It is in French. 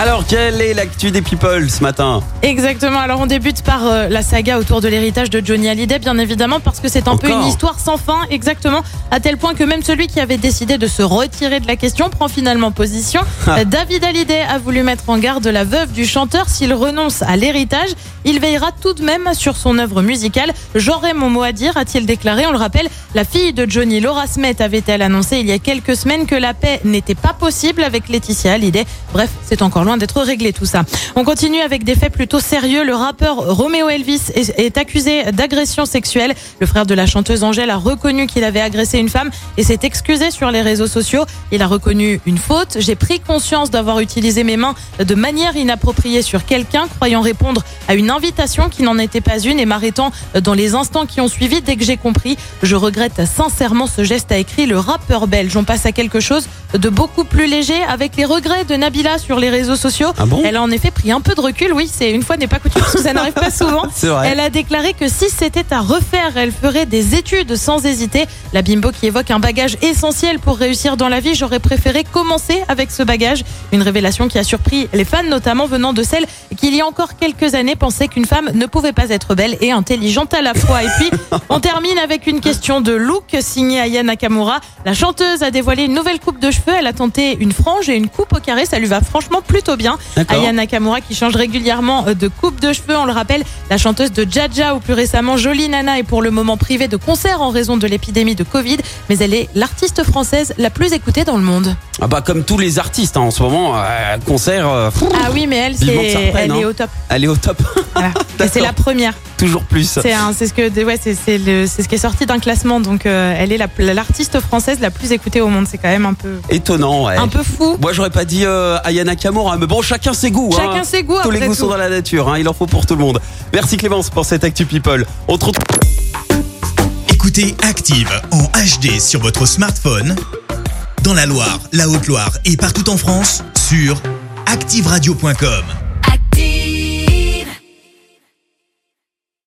Alors, quelle est l'actu des people ce matin Exactement. Alors on débute par euh, la saga autour de l'héritage de Johnny Hallyday, bien évidemment, parce que c'est un peu une histoire sans fin, exactement, à tel point que même celui qui avait décidé de se retirer de la question prend finalement position. Ah. Euh, David Hallyday a voulu mettre en garde la veuve du chanteur s'il renonce à l'héritage. Il veillera tout de même sur son œuvre musicale. J'aurai mon mot à dire, a-t-il déclaré. On le rappelle, la fille de Johnny, Laura Smet, avait-elle annoncé il y a quelques semaines que la paix n'était pas possible avec Laetitia Hallyday. Bref, c'est encore loin d'être réglé tout ça. On continue avec des faits plutôt sérieux. Le rappeur Romeo Elvis est, accusé d'agression sexuelle. Le frère de la chanteuse Angèle a reconnu qu'il avait agressé une femme et s'est excusé sur les réseaux sociaux. Il a reconnu une faute. J'ai pris conscience d'avoir utilisé mes mains de manière inappropriée sur quelqu'un, croyant répondre à une invitation qui n'en était pas une et m'arrêtant dans les instants qui ont suivi dès que j'ai compris. Je regrette sincèrement ce geste, a écrit le rappeur belge. On passe à quelque chose de beaucoup plus léger avec les regrets de Nabila sur les réseaux sociaux. Ah bon Elle a en effet pris un peu de recul, oui, c'est une fois n'est pas coutume parce que ça n'arrive pas souvent. Vrai. Elle a déclaré que si c'était à refaire, elle ferait des études sans hésiter. La bimbo qui évoque un bagage essentiel pour réussir dans la vie, j'aurais préféré commencer avec ce bagage. Une révélation qui a surpris les fans, notamment venant de celles qui, il y a encore quelques années, pensaient qu'une femme ne pouvait pas être belle et intelligente à la fois. Et puis, on termine avec une question de look signée Aya Nakamura. La chanteuse a dévoilé une nouvelle coupe de cheveux. Elle a tenté une frange et une coupe au carré. Ça lui va franchement plutôt bien. Aya Nakamura qui change régulièrement euh, de coupe de cheveux. On le rappelle, la chanteuse de Jaja ou plus récemment Jolie Nana est pour le moment privée de concert en raison de l'épidémie de Covid. Mais elle est l'artiste française la plus écoutée dans le monde. Ah bah comme tous les artistes hein, en ce moment, euh, concert, euh, Ah oui, mais elle, reprenne, elle est hein. au top. elle est au top, Voilà. C'est la première. Toujours plus. C'est ce que, ouais, c'est, ce qui est sorti d'un classement. Donc, euh, elle est la- l'artiste française la plus écoutée au monde. C'est quand même un peu, Étonnant, ouais. un peu fou. Moi j'aurais pas dit euh, Ayana Kamura, mais bon chacun ses goûts. hein. Chacun ses goûts. Tous les goûts tout. sont dans la nature, hein, il en faut pour tout le monde. Merci Clémence pour cette Actu People. On te retrouve Écoutez Active en HD sur votre smartphone, dans la Loire, la Haute-Loire et partout en France, sur activeradio.com.